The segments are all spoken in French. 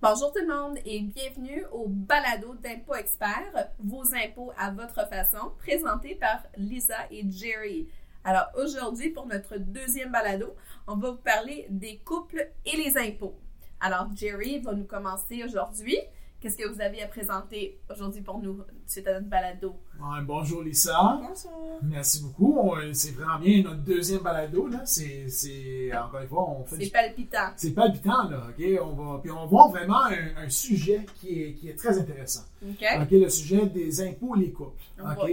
Bonjour tout le monde et bienvenue au balado d'impôts experts, vos impôts à votre façon, présenté par Lisa et Jerry. Alors aujourd'hui, pour notre deuxième balado, on va vous parler des couples et les impôts. Alors Jerry va nous commencer aujourd'hui. Qu'est-ce que vous avez à présenter aujourd'hui pour nous suite à notre balado? Ouais, bonjour Lisa. Bonjour. Merci beaucoup. On- C'est vraiment bien notre deuxième balado. Là. C'est, encore une fois, on fait C'est du- palpitant. c'est palpitant. Là, ok? on va, puis on va voir vraiment un, un sujet qui est, qui est très intéressant. OK? Ok, Le sujet des impôts et les couples. On ok?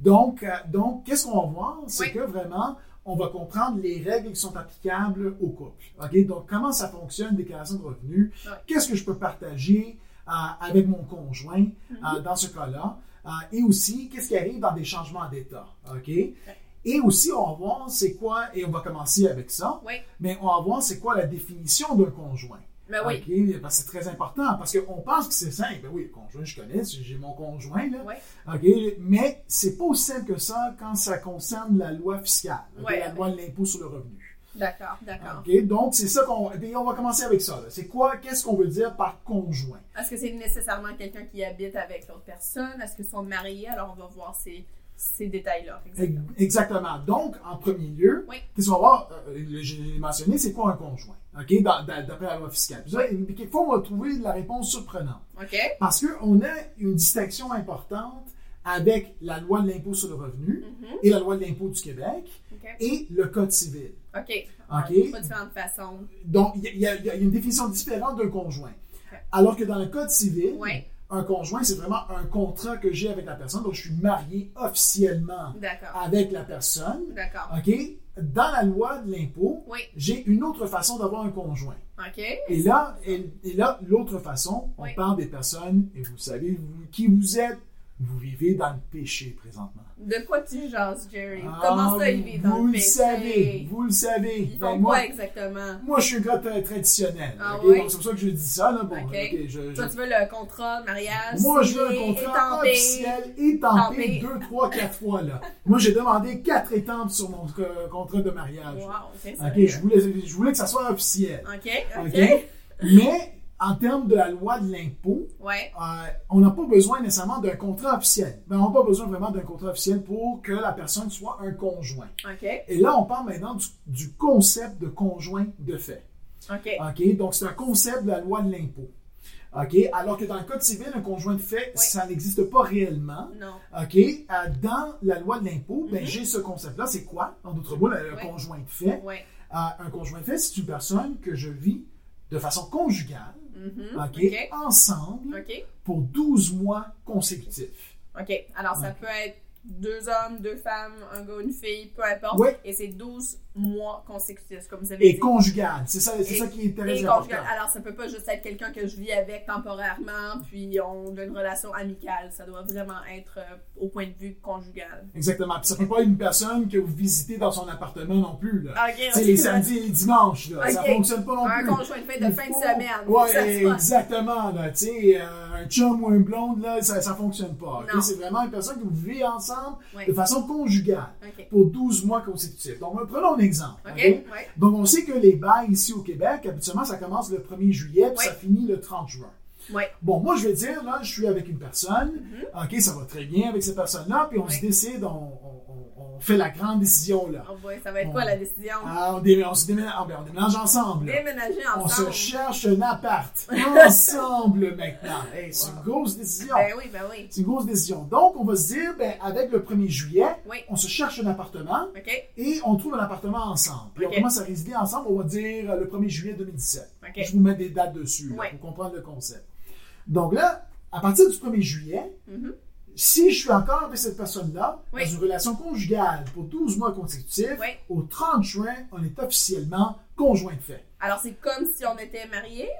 Donc, euh, donc qu'est-ce qu'on va voir? C'est Oui. que vraiment, on va comprendre les règles qui sont applicables au couple. OK? Donc, comment ça fonctionne, déclaration de revenus? Ouais. Qu'est-ce que je peux partager? euh, avec mon conjoint Mhm. euh, dans ce cas-là? Euh, et aussi, qu'est-ce qui arrive dans des changements d'état? OK? Et aussi, on va voir c'est quoi, et on va commencer avec ça, Oui. mais on va voir c'est quoi la définition d'un conjoint. Ben oui. OK? Parce que c'est très important, parce qu'on pense que c'est simple. Ben oui, le conjoint, je connais, j'ai mon conjoint, là. Oui. OK? Mais c'est pas aussi simple que ça quand ça concerne la loi fiscale, la loi de l'impôt sur le revenu. D'accord, d'accord. OK? Donc, c'est ça qu'on. et on va commencer avec ça. C'est quoi, qu'est-ce qu'on veut dire par conjoint? Est-ce que c'est nécessairement quelqu'un qui habite avec l'autre personne? Est-ce qu'ils sont mariés? Alors, on va voir ces, ces détails-là. Exactement. Ex- Exactement. Donc, en premier lieu, Oui. qu'est-ce qu'on va voir? Euh, J'ai mentionné, c'est quoi un conjoint? OK? D'après la loi fiscale. Puis, quelquefois, on va trouver la réponse surprenante. OK? Parce qu'on a une distinction importante avec la loi de l'impôt sur le revenu Mhm. et la loi de l'impôt du Québec et le Code civil. OK. OK? Pas différentes façons. Donc, il y, a- y y une définition différente d'un conjoint. Alors que dans le Code civil, un conjoint, c'est vraiment un contrat que j'ai avec la personne. Donc, je suis marié officiellement D'accord. avec la personne. D'accord. OK? Dans la loi de l'impôt, Oui. j'ai une autre façon d'avoir un conjoint. OK. Et là, et, et là l'autre façon, on Oui. parle des personnes, et vous savez vous- qui vous êtes, vous vivez dans le péché présentement. De quoi tu jases, Jerry? Ah, Comment ça, ils vivent dans Vous le le péché? savez, vous le savez. Ils Ben, font moi, quoi exactement? moi, je suis un gars traditionnel. Ah ok? oui? Donc, c'est pour ça que je dis ça. Là. Bon, Ok. ok, je- je- Toi, tu veux le contrat de mariage? Moi, je veux un contrat étampé? officiel étampé Étampé. deux, trois, quatre fois. Là. Moi, j'ai demandé quatre étampes sur mon euh, contrat de mariage. Wow, je voulais, je voulais que ça soit officiel. OK? Ok? Mais en termes de la loi de l'impôt, Ouais. euh, on n'a pas besoin nécessairement d'un contrat officiel. Ben, on n'a pas besoin vraiment d'un contrat officiel pour que la personne soit un conjoint. Et là, on parle maintenant du, du concept de conjoint de fait. Donc, c'est un concept de la loi de l'impôt. Alors que dans le Code civil, un conjoint de fait, Oui. ça n'existe pas réellement. Non. OK? Euh, dans la loi de l'impôt, ben, Mhm. j'ai ce concept-là. C'est quoi? En d'autres mots, le, Oui. conjoint de fait? Ouais. Euh, un conjoint de fait, c'est une personne que je vis de façon conjugale, OK? Ensemble pour 12 mois consécutifs. OK. Alors, ça peut être deux hommes, deux femmes, un gars, une fille, peu importe. Oui. Et c'est 12 mois consécutifs, comme vous avez Et dit. conjugale. C'est ça, c'est ça qui est très Et important. Alors, ça peut pas juste être quelqu'un que je vis avec temporairement, puis on a une relation amicale. Ça doit vraiment être euh, au point de vue conjugal. Exactement. Puis ça peut pas être une personne que vous visitez dans son appartement non plus. Là. OK. Tu sais, les samedis et les dimanches, là, ça Ok. fonctionne pas non Un plus. conjoint de fait de fin de semaine. Ouais, Ça exactement. Là, tu sais, euh, un chum ou une blonde, là, ça, ça fonctionne pas. ok? Non. C'est vraiment une personne que vous vivez ensemble Ouais. de façon conjugale pour 12 mois consécutifs. Donc, prenons un exemple. Ouais. Donc, on sait que les bails ici au Québec, habituellement, ça commence le 1er juillet puis Ouais. ça finit le 30 juin. Ouais. Bon, moi, je vais dire, là, je suis avec une personne, OK, ça va très bien avec cette personne-là, puis on Mm-hmm. Ouais. se décide, on, on- on- on fait la grande décision, là. Oh boy, ça va être On- quoi la décision? Ah, on, dé- se déménage, ah, ben, on déménage ensemble. Déménager On se ensemble. cherche un appart ensemble maintenant. Hey, c'est une grosse décision. Ben oui, ben oui. C'est une grosse décision. Donc, on va se dire, ben, avec le 1er juillet, Oui. on se cherche un appartement et on trouve un appartement ensemble. Puis on commence à résider ensemble, on va dire euh, le 1er juillet 2017. Ok. Je vous mets des dates dessus là, pour comprendre le concept. Donc là, à partir du 1er juillet, Mhm. si je suis encore avec cette personne-là, Oui. dans une relation conjugale pour 12 mois consécutifs, Oui. au 30 juin, on est officiellement conjoint de fait. Alors, c'est comme si on était mariés?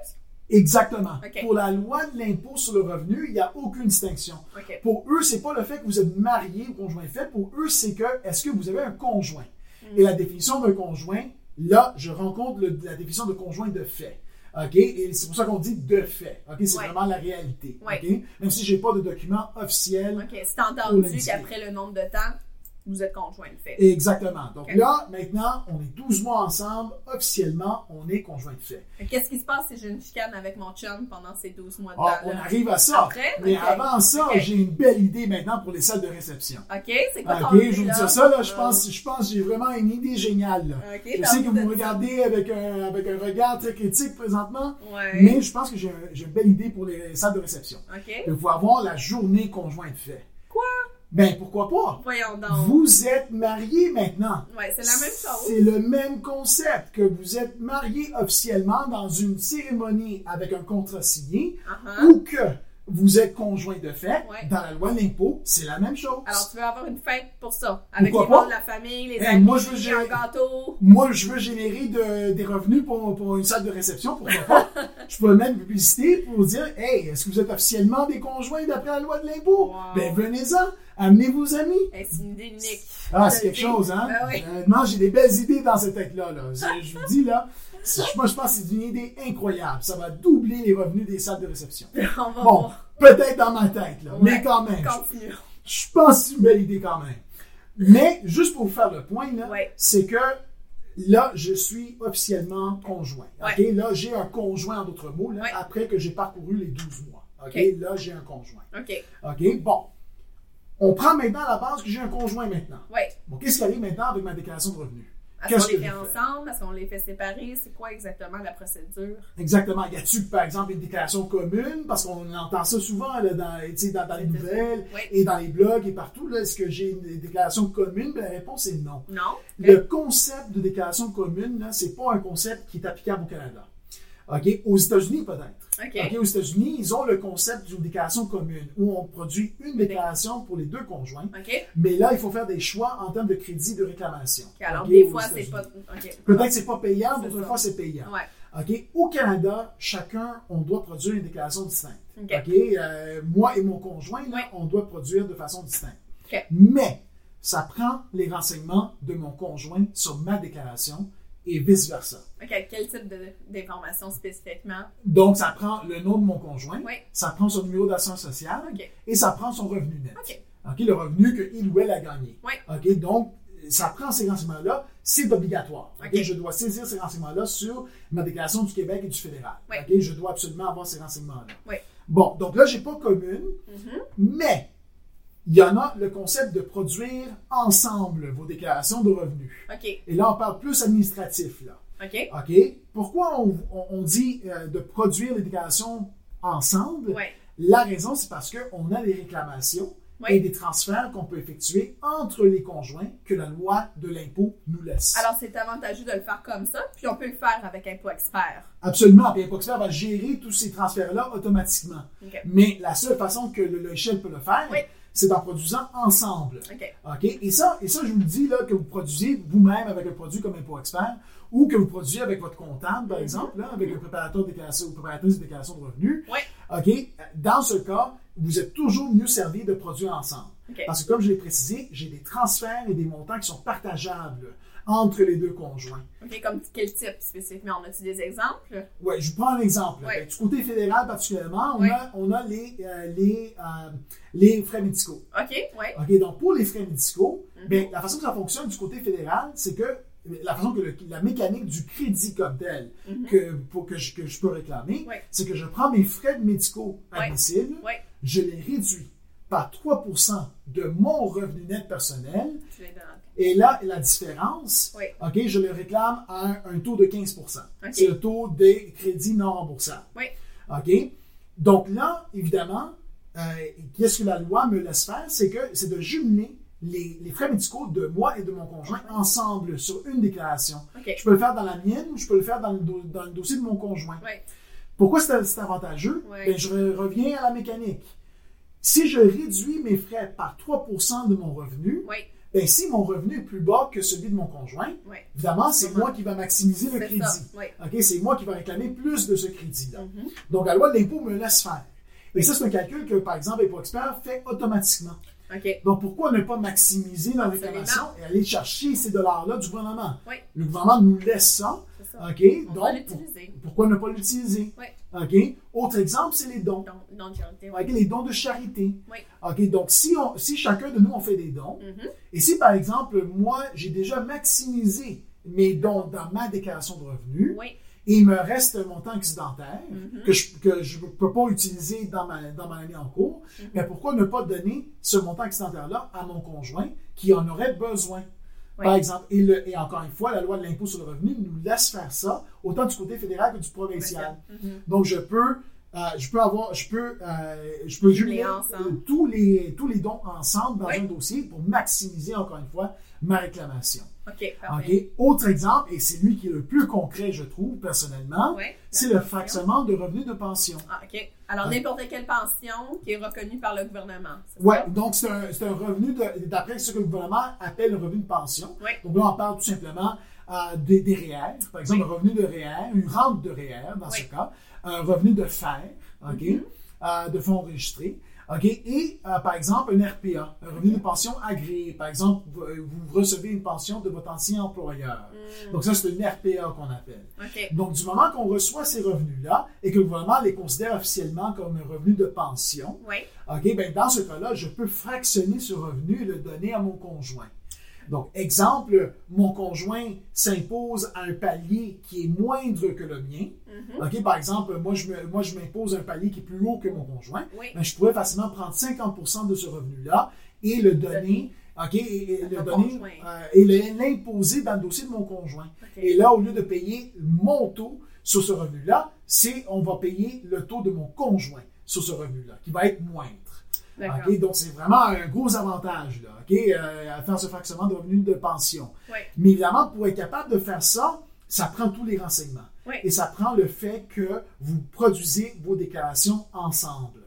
Exactement. Pour la loi de l'impôt sur le revenu, il n'y a aucune distinction. Pour eux, c'est pas le fait que vous êtes marié ou conjoint de fait. Pour eux, c'est que est-ce que vous avez un conjoint? Mm. Et la définition d'un conjoint, là, je rencontre le- la définition de conjoint de fait. OK? Et c'est pour ça qu'on dit de fait. OK? C'est Ouais. vraiment la réalité. Ouais. OK? Même si j'ai pas de document officiel. OK. C'est entendu qu'après le nombre de temps, vous êtes conjoint de fait. Exactement. Donc là, maintenant, on est 12 mois ensemble. Officiellement, on est conjoint de fait. Qu'est-ce qui se passe si j'ai une chicane avec mon chum pendant ces 12 mois de Ah, on arrive à ça. Après? Mais avant ça, j'ai une belle idée maintenant pour les salles de réception. OK, c'est quoi ton Ok, idée, je vous là? dis ça, là, je Euh, pense, je pense que j'ai vraiment une idée géniale. Je sais que de vous me regardez avec un, avec un regard très critique présentement, Ouais. mais je pense que j'ai un- j'ai une belle idée pour les salles de réception. OK. Il faut avoir la journée conjointe fait. Ben, pourquoi pas? Voyons donc. Vous êtes mariés maintenant. Ouais, c'est la même chose. C'est le même concept que vous êtes mariés officiellement dans une cérémonie avec un contrat signé Uh-huh. ou que vous êtes conjoint de fait. Ouais. Dans la loi de l'impôt, c'est la même chose. Alors, tu veux avoir une fête pour ça? Avec Pourquoi les membres pas? de la famille, les Eh, amis, moi, je veux un gérer- gâteau. Moi, je veux générer de- des revenus pour, pour une salle de réception, pourquoi pas? je peux même publiciter pour dire Hey, est-ce que vous êtes officiellement des conjoints d'après la loi de l'impôt? Wow. Ben, venez-en, amenez vos amis. C'est une idée unique. Ah, Je c'est quelque chose, hein? Ben oui. Honnêtement, j'ai des belles idées dans cette tête-là. Là. C'est- Je vous dis, là, moi, je pense que c'est une idée incroyable. Ça va doubler les revenus des salles de réception. On va Bon, peut-être dans ma tête, là, Ouais. mais quand même. Continue. Je pense que c'est une belle idée quand même. Mais, juste pour vous faire le point, là, Ouais. c'est que là, je suis officiellement conjoint. OK? Là, j'ai un conjoint, en d'autres mots, là, après que j'ai parcouru les 12 mois. OK? Ok. Là, j'ai un conjoint. OK. OK? Bon. On prend maintenant la base que j'ai un conjoint maintenant. Ouais. Bon, qu'est-ce qui arrive maintenant avec ma déclaration de revenus? Est-ce qu'on les fait ensemble? Est-ce qu'on les fait séparer? C'est quoi exactement la procédure? Exactement. Y a-t-il, par exemple, une déclaration commune? Parce qu'on entend ça souvent là, dans, dans, dans les nouvelles Oui. et dans les blogs et partout. Là, est-ce que j'ai une déclaration commune? Ben, la réponse est non. Non? Le concept de déclaration commune, là, c'est pas un concept qui est applicable au Canada. OK? Aux États-Unis, peut-être. OK. OK, aux États-Unis, ils ont le concept d'une déclaration commune où on produit une déclaration pour les deux conjoints. OK. Mais là, il faut faire des choix en termes de crédit de réclamation. OK, Alors, des fois, c'est pas. OK. Peut-être que c'est pas payant, C'est d'autres fois c'est payant. Ouais. OK? Au Canada, chacun, on doit produire une déclaration distincte. OK. OK? Euh, moi et mon conjoint, là, Oui. on doit produire de façon distincte. OK. Mais ça prend les renseignements de mon conjoint sur ma déclaration et vice-versa. OK. Quel type d'informations spécifiquement? Donc, ça prend le nom de mon conjoint, Oui. ça prend son numéro d'assurance sociale OK. et ça prend son revenu net. OK. OK, le revenu qu'il ou elle a gagné. Oui. OK, donc, ça prend ces renseignements-là, c'est obligatoire. OK, je dois saisir ces renseignements-là sur ma déclaration du Québec et du fédéral. Oui. OK, je dois absolument avoir ces renseignements-là. Oui. Bon, donc là, j'ai pas commune, Mhm. mais il y en a le concept de produire ensemble vos déclarations de revenus. OK. Et là, on parle plus administratif, là. OK. OK? Pourquoi on, dit euh, de produire les déclarations ensemble? Ouais. La raison, c'est parce qu'on a des réclamations et des transferts qu'on peut effectuer entre les conjoints que la loi de l'impôt nous laisse. Alors, c'est avantageux de le faire comme ça, puis on peut le faire avec Impôt Expert. Absolument. Puis Impoxpert va gérer tous ces transferts-là automatiquement. OK. Mais la seule façon que le logiciel peut le faire, Oui. C'est en produisant ensemble. OK? Et ça, et ça, je vous le dis, là, que vous produisez vous-même avec un produit comme Impôt Expert ou que vous produisez avec votre comptable, par Mhm. exemple, là, avec un préparateur de déclaration ou préparatrice de déclaration de revenus. Oui. OK? Dans ce cas, vous êtes toujours mieux servi de produire ensemble. Parce que, comme je l'ai précisé, j'ai des transferts et des montants qui sont partageables entre les deux conjoints. OK. Comme quel type spécifiquement? On a-tu des exemples? Ouais, je vous prends un exemple. Ouais. Du côté fédéral particulièrement, on Ouais. a, on a les, euh, les, euh, les frais médicaux. OK. Ouais. OK, donc pour les frais médicaux, ben, la façon que ça fonctionne du côté fédéral, c'est que la façon que le- la mécanique du crédit comme tel Mhm. que, pour que, je, que je peux réclamer, Ouais. c'est que je prends mes frais médicaux admissibles, Ouais. je les réduis par 3% de mon revenu net personnel, et là, la différence, Oui. OK, je le réclame à un, un taux de 15 OK. C'est le taux des crédits non remboursables. Oui. OK? Donc là, évidemment, euh, qu'est-ce que la loi me laisse faire? C'est que c'est de jumeler les, les frais médicaux de moi et de mon conjoint ensemble sur une déclaration. Je peux le faire dans la mienne ou je peux le faire dans le, do- dans le dossier de mon conjoint. Pourquoi c'est avantageux? Ben, je re- reviens à la mécanique. Si je réduis mes frais par 3% de mon revenu, Oui. ben, si mon revenu est plus bas que celui de mon conjoint, Oui. évidemment, c'est moi qui va maximiser le crédit. Oui. C'est moi qui va réclamer plus de ce crédit-là. Mhm. Donc, la loi de l'impôt me laisse faire. Et ça, c'est un calcul que, par exemple, Impôt Expert fait automatiquement. Donc, pourquoi ne pas maximiser la réclamation et aller chercher ces dollars-là du gouvernement? Oui. Le gouvernement nous laisse ça. Donc, pour- pourquoi ne pas l'utiliser? OK? Autre exemple, c'est les dons. De charité. Les dons de charité. Oui. OK? Donc, si, on, si chacun de nous, on fait des dons, Mhm. et si, par exemple, moi, j'ai déjà maximisé mes dons dans ma déclaration de revenus, Oui. et il me reste un montant excédentaire Mhm. que je que je peux pas utiliser dans ma, dans ma année en cours, Mhm. mais pourquoi ne pas donner ce montant excédentaire-là à mon conjoint qui en aurait besoin? Oui. Par exemple, et, le- et encore une fois, la loi de l'impôt sur le revenu nous laisse faire ça, autant du côté fédéral que du provincial. Mhm. Donc, je peux, euh, je peux avoir, je peux, euh, je peux jumeler euh, tous les, tous les dons ensemble dans Oui. un dossier pour maximiser, encore une fois, ma réclamation. OK? Autre exemple, et c'est lui qui est le plus concret, je trouve, personnellement, Oui. c'est le fractionnement de revenus de pension. Ah, OK. Alors, n'importe quelle pension qui est reconnue par le gouvernement. ça? donc c'est un, revenu de- d'après ce que le gouvernement appelle le revenu de pension. Oui. Donc là, on parle tout simplement euh, des, des REER, par exemple, Oui. un revenu de REER, une rente de REER dans ce Oui. cas, un revenu de fer, OK, Mhm. euh, de fonds enregistrés, OK, et euh, par exemple un RPA, un revenu de pension agréé. Par exemple, vous, euh, vous recevez une pension de votre ancien employeur. Mm. Donc ça, c'est une RPA qu'on appelle. OK. Donc, du moment qu'on reçoit ces revenus-là et que le gouvernement les considère officiellement comme un revenu de pension, Oui. OK, ben dans ce cas-là, je peux fractionner ce revenu et le donner à mon conjoint. Donc, exemple, mon conjoint s'impose à un palier qui est moindre que le mien. Mhm. Par exemple, moi, je me- moi, je m'impose un palier qui est plus haut que mon conjoint. Oui. Ben, je pourrais facilement prendre 50% de ce revenu-là et le donner, OK, et, le donner, euh, et l'imposer dans le dossier de mon conjoint. Et là, au lieu de payer mon taux sur ce revenu-là, c'est on va payer le taux de mon conjoint sur ce revenu-là, qui va être moindre. D'accord. OK? Donc, c'est vraiment un gros avantage là, OK? euh, à faire ce fractionnement de revenus de pension. Oui. Mais évidemment, pour être capable de faire ça, ça prend tous les renseignements. Oui. Et ça prend le fait que vous produisez vos déclarations ensemble.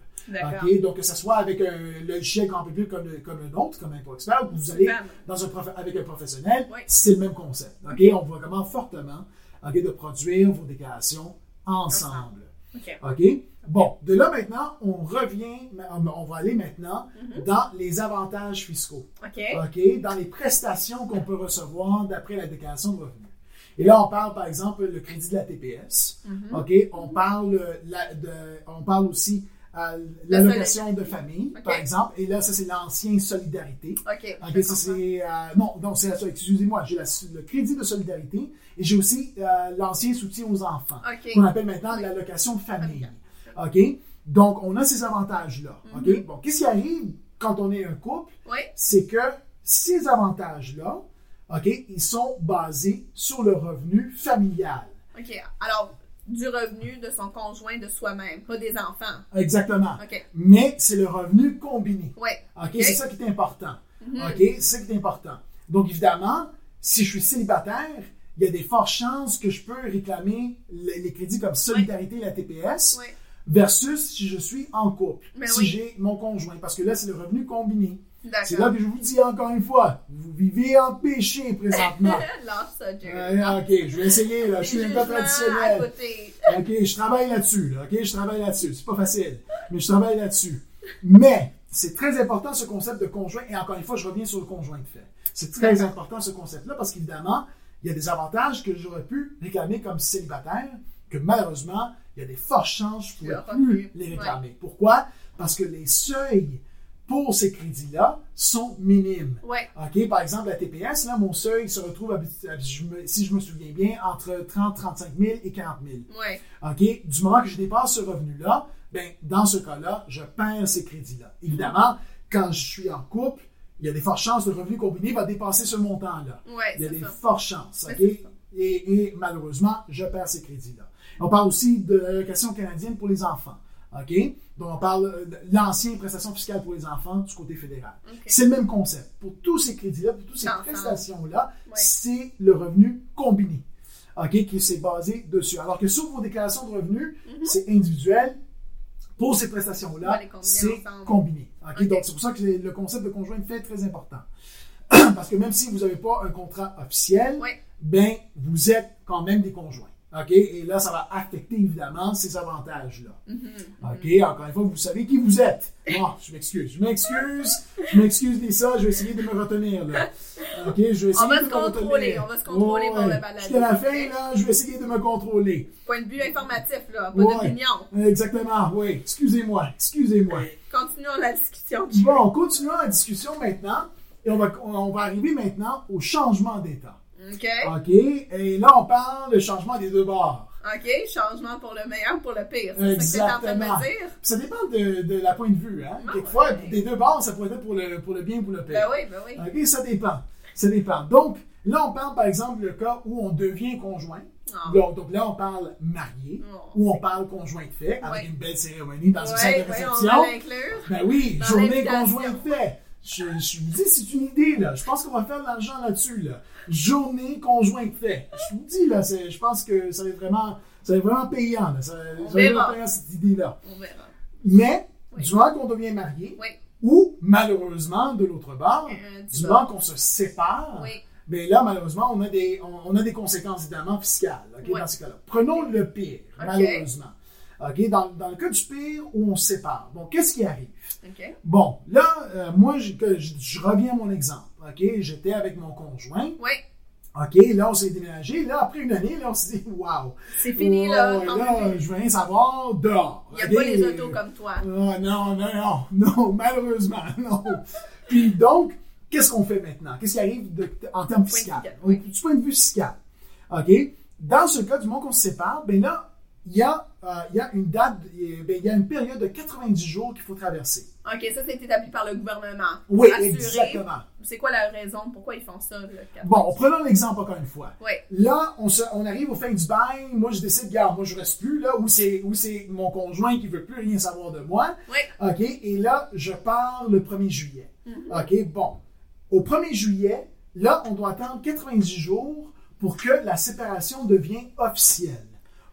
Donc, que ce soit avec un logiciel grand public comme, le- comme le nôtre, comme Impôt Expert, ou vous allez dans un prof- avec un professionnel, Oui. c'est le même concept. On vous recommande fortement de produire vos déclarations ensemble. OK. OK? Bon, de là maintenant, on revient, on va aller maintenant Mhm. dans les avantages fiscaux. OK. OK? Dans les prestations qu'on peut recevoir d'après la déclaration de revenus. Et là, on parle par exemple le crédit de la TPS. Mhm. OK? On parle, euh, la- de, on parle aussi La l'allocation de famille, par exemple. Et là, ça, c'est l'ancien solidarité. OK. OK, je ça c'est. euh, non, non, c'est ça. Excusez-moi, j'ai la- le crédit de solidarité et j'ai aussi euh, l'ancien soutien aux enfants, OK. qu'on appelle maintenant l'allocation de famille. OK? Donc, on a ces avantages-là. OK? Mhm. Bon, qu'est-ce qui arrive quand on est un couple? Oui. C'est que ces avantages-là, OK, ils sont basés sur le revenu familial. OK. Alors, du revenu de son conjoint de soi-même, pas des enfants. Exactement. Mais c'est le revenu combiné. Oui. OK? C'est ça qui est important. Mhm. OK? C'est ça qui est important. Donc, évidemment, si je suis célibataire, il y a des fortes chances que je peux réclamer les, crédits comme Solidarité et la TPS Oui. versus si je suis en couple, Mais si oui. j'ai mon conjoint, parce que là, c'est le revenu combiné. C'est là que je vous dis encore une fois, vous vivez en péché présentement. Ça. Euh, OK, je vais essayer, là. Je suis un peu à traditionnel. côté. OK, je travaille là-dessus, là. OK, je travaille là-dessus. C'est pas facile, mais je travaille là-dessus. Mais c'est très important ce concept de conjoint. Et encore une fois, je reviens sur le conjoint de fait. C'est très important ce concept-là parce qu'évidemment, il y a des avantages que j'aurais pu réclamer comme célibataire que malheureusement, il y a des fortes chances que je ne pourrais plus. les réclamer. Pourquoi? Parce que les seuils pour ces crédits-là sont minimes. Ouais. OK, par exemple, la TPS, là, mon seuil se retrouve, habi- je me- si je me souviens bien, entre 30, 35 000 et 40 000. Ouais. OK? Du moment que je dépasse ce revenu-là, ben, dans ce cas-là, je perds ces crédits-là. Évidemment, quand je suis en couple, il y a des fortes chances que le revenu combiné va dépasser ce montant-là. Ouais, Il y a des ça. fortes chances. OK? et malheureusement, je perds ces crédits-là. On parle aussi de l'allocation canadienne pour les enfants. OK? Donc, on parle euh, de l'ancienne prestation fiscale pour les enfants du côté fédéral. OK. C'est le même concept. Pour tous ces crédits-là, pour toutes ces prestations-là, c'est le revenu combiné. OK? Qui s'est basé dessus. Alors que sur vos déclarations de revenus, Mhm. c'est individuel. Pour ces prestations-là, c'est combiné. Donc, c'est pour ça que le concept de conjoint fait est très important. Parce que même si vous n'avez pas un contrat officiel, ben, vous êtes quand même des conjoints. OK? Et là, ça va affecter évidemment ces avantages-là. Mhm. OK? Encore une fois, vous savez qui vous êtes. Bon, je m'excuse. Je m'excuse. Je m'excuse, Lisa. Je vais essayer de me retenir, là. OK, je vais essayer On va de se me contrôler, retenir. on va se contrôler pour le balado. Jusqu'à la fin, là, je vais essayer de me contrôler. Point de vue informatif, là, pas Ouais. d'opinion. Exactement, oui. Excusez-moi, excusez-moi. Continuons la discussion. Bon, continuons la discussion maintenant. Et on va, on va arriver maintenant au changement d'état. OK. OK? Et là, on parle de changement des deux bords. OK, changement pour le meilleur, pour le pire. C'est ça que tu es en train de Exactement. me dire? Ça dépend de, de la point de vue. Hein? Ah, Quelquefois, ouais. des deux bords, ça pourrait être pour le, pour le bien ou pour le pire. Ben oui, ben oui. OK, ça dépend. Ça dépend. Donc, là, on parle par exemple le cas où on devient conjoint. Ah. Donc, donc là, on parle marié, Oh. ou on parle conjoint de fait, avec Ouais. une belle cérémonie dans une salle Ouais, de ouais, on réception. l'inclure. Ben oui, Dans journée conjoint de fait. Je, je vous dis, c'est une idée, là. Je pense qu'on va faire de l'argent là-dessus, là. Journée conjoint de fait. Je vous dis, là, je pense que ça va être vraiment, ça va être vraiment payant, là. Ça, On ça verra. vraiment payant, cette idée-là. On verra. Mais, Oui. du moment qu'on devient marié, Oui. ou malheureusement, de l'autre bord, Euh, du moment qu'on se sépare, Oui. ben là, malheureusement, on a des, on, on a des conséquences évidemment fiscales ok, Ouais. dans ce cas-là. Prenons le pire, malheureusement. Dans, dans le cas du pire où on se sépare, bon, qu'est-ce qui arrive? Bon, là, euh, moi, je, je reviens à mon exemple. OK, j'étais avec mon conjoint. Oui. OK, là, on s'est déménagé. Là, après une année, là, on s'est dit, waouh. C'est fini, là. Là, je veux rien savoir dehors. Il n'y a pas les autos comme toi. Ah, non, non, non, non, malheureusement, non. Puis donc, qu'est-ce qu'on fait maintenant? Qu'est-ce qui arrive de- en termes oui. Du point de vue fiscal. OK? Dans ce cas, du moment qu'on se sépare, ben là, il y, a, euh, il y a une date, euh, ben, il y a une période de 90 jours qu'il faut traverser. OK, ça, c'est établi par le gouvernement. Oui, exactement. C'est quoi la raison? Pourquoi ils font ça, le 4 Bon, prenons l'exemple encore une fois. Oui. Là, on, se- on arrive au fin du bail. Moi, je décide, regarde, moi, je reste plus là, où c'est, où c'est mon conjoint qui veut plus rien savoir de moi. Oui. OK? Et là, je pars le 1er juillet. Mhm. OK? Bon. Au 1er juillet, là, on doit attendre 90 jours pour que la séparation devienne officielle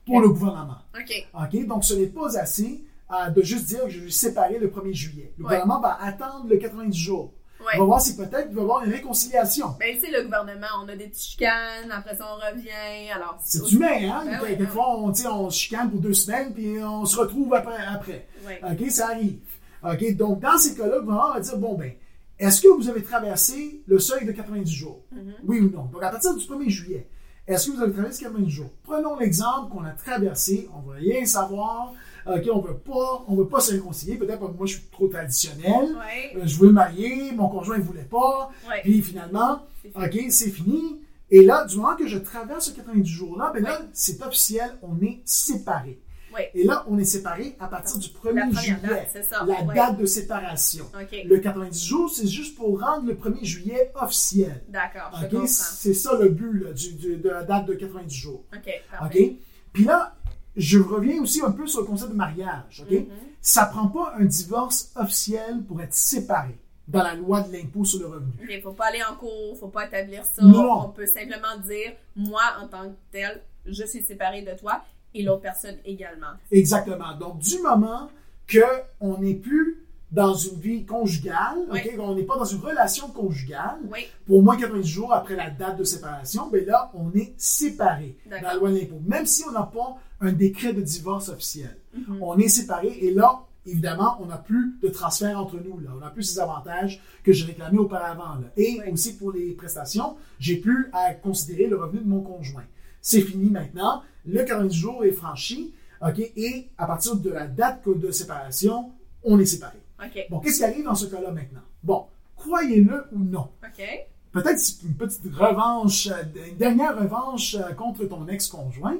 pour le gouvernement. OK. OK? Donc, ce n'est pas assez euh, de juste dire que je vais séparer le 1er juillet. Le Ouais. gouvernement va attendre le 90 jours. On va voir si peut-être il va y avoir une réconciliation. Ben, sais, le gouvernement, on a des chicanes, après ça, on revient. Alors, C'est humain, hein? Ben oui, Des ben fois, on, on se chicane pour deux semaines, puis on se retrouve après. après. OK? Ça arrive. OK? Donc, dans ces cas-là, le gouvernement va dire, bon, ben, est-ce que vous avez traversé le seuil de 90 jours? Mhm. Oui ou non? Donc, à partir du 1er juillet, est-ce que vous avez traversé 90 jours? Prenons l'exemple qu'on a traversé, on ne veut rien savoir, OK? On veut pas, on veut pas se réconcilier. Peut-être que moi, je suis trop traditionnel. Euh, Je voulais me marier, mon conjoint ne voulait pas. Puis finalement, C'est fini. OK, c'est fini. Et là, du moment que je traverse ce 90 jours-là, ben là, c'est officiel, on est séparés. Oui. Et là, on est séparés à partir du 1er La première juillet. date, ça. La Ouais. date de séparation. Le 90 jours, c'est juste pour rendre le 1er juillet officiel. D'accord. C'est ça le but là, du- du- de la date de 90 jours. OK, parfait. OK? Puis là, je reviens aussi un peu sur le concept de mariage. OK? Mhm. Ça prend pas un divorce officiel pour être séparé dans la loi de l'impôt sur le revenu. Il faut pas aller en cours, faut pas établir ça. Non. On peut simplement dire, moi, en tant que tel, je suis séparé de toi et l'autre personne également. Exactement. Donc, du moment qu'on n'est plus dans une vie conjugale, Oui. on n'est pas dans une relation conjugale, Oui, pour au moins 90 jours après la date de séparation, ben là, on est séparés dans la loi de l'impôt. Même si on n'a pas un décret de divorce officiel, Mhm. on est séparés et là, évidemment, on n'a plus de transfert entre nous. Là. On n'a plus ces avantages que j'ai réclamés auparavant. là. Et Oui. aussi pour les prestations, j'ai plus à considérer le revenu de mon conjoint. C'est fini maintenant. Le 90 jours est franchi. ok, Et à partir de la date de séparation, on est séparés. Bon, qu'est-ce qui arrive dans ce cas-là maintenant? Bon, croyez-le ou non. OK. Peut-être une petite revanche, une dernière revanche euh, contre ton ex-conjoint.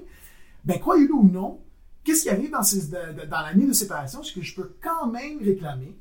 Ben, croyez-le ou non, qu'est-ce qui arrive dans, ces- de- de- dans l'année de séparation? C'est que je peux quand même réclamer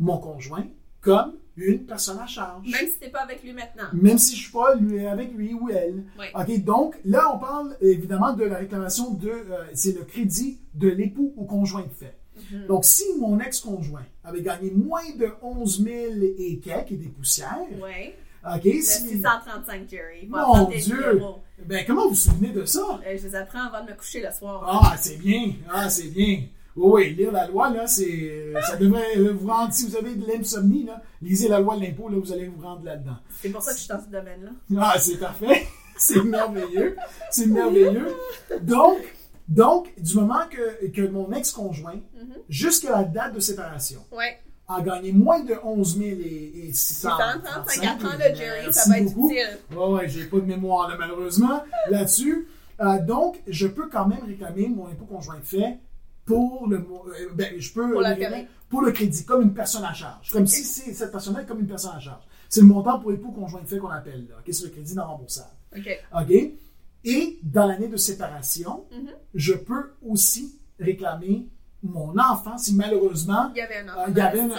mon conjoint comme une personne à charge. Même si t'es pas avec lui maintenant. Même si je suis pas lui, avec lui ou elle. Oui. OK, donc là, on parle évidemment de la réclamation de. euh, c'est le crédit de l'époux ou conjoint de fait. Mhm. Donc, si mon ex-conjoint avait gagné moins de 11 000 et quelques et des poussières, Oui. OK, Le si. 635, Jerry. Mon Dieu! Ben, comment vous vous souvenez de ça? Euh, je les apprends avant de me coucher le soir. Ah, c'est bien. Ah, c'est bien. Oui, oui, lire la loi, là, c'est. Ça devrait vous rendre. Si vous avez de l'insomnie, là, lisez la loi de l'impôt, là, vous allez vous rendre là-dedans. C'est pour ça que je suis dans ce domaine-là. Ah, c'est parfait. C'est merveilleux. C'est merveilleux. Donc, donc, du moment que, que mon ex-conjoint, Mhm. jusqu'à la date de séparation, Ouais. a gagné moins de 11 000 et, et 600. 54 ans de Jerry, ça va être beaucoup. utile. Ouais, ouais, j'ai pas de mémoire, là, malheureusement, là-dessus. Euh, donc, je peux quand même réclamer mon impôt conjoint de fait pour le, euh, ben, je peux Pour pour le crédit, comme une personne à charge. Comme Ok. si c'est cette personne-là est comme une personne à charge. C'est le montant pour impôt conjoint de fait qu'on appelle, là. C'est le crédit non remboursable. OK. OK? Et dans l'année de séparation, Mhm. je peux aussi réclamer mon enfant si malheureusement Il y avait un euh, enfant ben,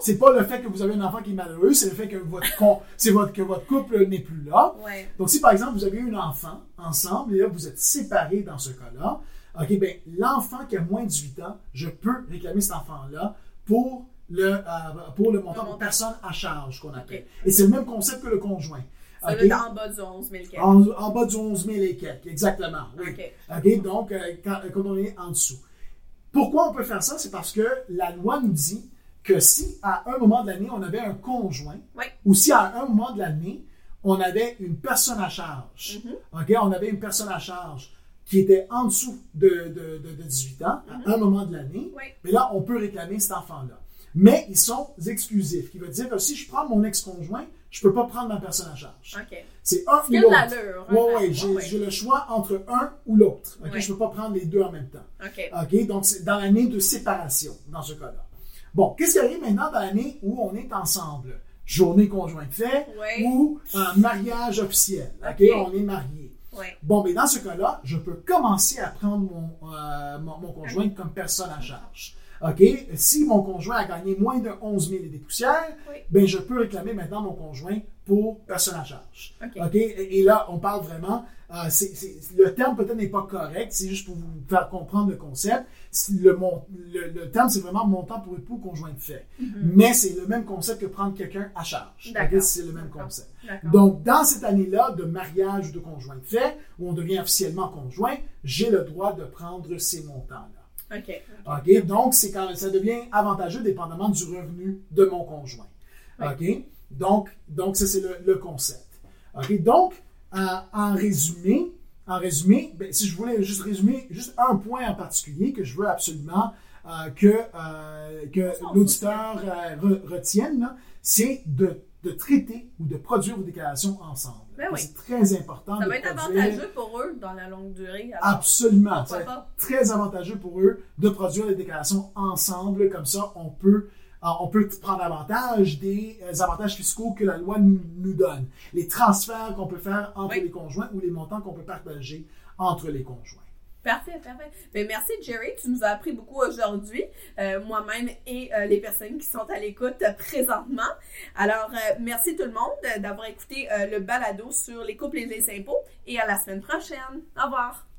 c'est pas le fait que vous avez un enfant qui est malheureux, c'est le fait que votre, con- c'est votre, que votre couple n'est plus là. Ouais. Donc, si par exemple vous avez un enfant ensemble et là vous êtes séparés dans ce cas-là, ok, ben l'enfant qui a moins de 18 ans, je peux réclamer cet enfant-là pour le, euh, pour le montant montant. pour personne à charge qu'on appelle. Et c'est le même concept que le conjoint. Ça doit être en bas du 11 000 quelques. En, en bas du 11 000 et quelques, exactement. Oui. OK. OK, donc, euh, quand, quand on est en dessous. Pourquoi on peut faire ça? C'est parce que la loi nous dit que si à un moment de l'année, on avait un conjoint, Oui. ou si à un moment de l'année, on avait une personne à charge. OK, on avait une personne à charge qui était en dessous de, de, de, de 18 ans, à un moment de l'année, Oui. mais là, on peut réclamer cet enfant-là. Mais ils sont exclusifs, ce qui veut dire que si je prends mon ex-conjoint, je peux pas prendre ma personne à charge. C'est un ou l'autre. Oui, oui, ouais, j'ai ouais. j'ai le choix entre un ou l'autre. OK, Ouais. Je ne peux pas prendre les deux en même temps. OK. Donc c'est dans l'année de séparation, dans ce cas-là. Bon, qu'est-ce qui arrive maintenant dans l'année où on est ensemble? Journée conjointe fait Ouais. ou un mariage officiel? On est. Ouais. Bon, mais dans ce cas-là, je peux commencer à prendre mon, euh, mon, mon conjoint comme personne à charge. OK? Si mon conjoint a gagné moins de 11 000 et des poussières, Oui. ben je peux réclamer maintenant mon conjoint pour personne à charge. OK. Et, et là, on parle vraiment. euh, le terme peut-être n'est pas correct, c'est juste pour vous faire comprendre le concept. Le, mon- le, le terme, c'est vraiment montant pour époux conjoint de fait. Mais c'est le même concept que prendre quelqu'un à charge. C'est le même concept. Donc, dans cette année-là de mariage ou de conjoint de fait, où on devient officiellement conjoint, j'ai le droit de prendre ces montants-là. OK. OK? Donc, c'est quand ça devient avantageux dépendamment du revenu de mon conjoint. OK? Donc, donc ça, c'est le, le concept. OK? Donc, en, en résumé, en résumé, ben, si je voulais juste résumer juste un point en particulier que je veux absolument euh, que, euh, que l'auditeur euh, re- retienne, c'est de, de traiter ou de produire vos déclarations ensemble. Ben oui. C'est très important Ça de va être produire- avantageux pour eux dans la longue durée. alors Absolument. Ça va être très avantageux pour eux de produire les déclarations ensemble. Comme ça, on peut, euh, on peut prendre avantage des euh, avantages fiscaux que la loi nous, nous donne. Les transferts qu'on peut faire entre Oui. les conjoints ou les montants qu'on peut partager entre les conjoints. Parfait, parfait. Ben, merci, Jerry. Tu nous as appris beaucoup aujourd'hui, euh, moi-même et euh, les personnes qui sont à l'écoute présentement. Alors, euh, merci tout le monde d'avoir écouté le balado sur les couples et les impôts et à la semaine prochaine. Au revoir.